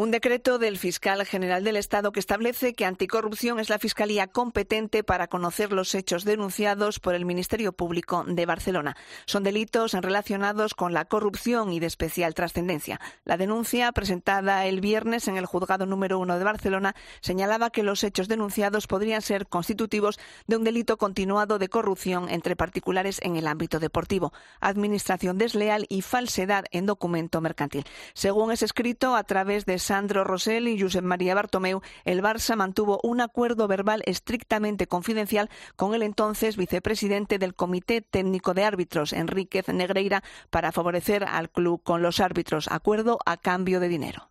Un decreto del fiscal general del Estado que establece que anticorrupción es la fiscalía competente para conocer los hechos denunciados por el Ministerio Público de Barcelona. Son delitos relacionados con la corrupción y de especial trascendencia. La denuncia presentada el viernes en el juzgado número uno de Barcelona señalaba que los hechos denunciados podrían ser constitutivos de un delito continuado de corrupción entre particulares en el ámbito deportivo, administración desleal y falsedad en documento mercantil. Según es escrito a través de Sandro Rosell y Josep María Bartomeu, el Barça mantuvo un acuerdo verbal estrictamente confidencial con el entonces vicepresidente del Comité Técnico de Árbitros, Enríquez Negreira, para favorecer al club con los árbitros, acuerdo a cambio de dinero.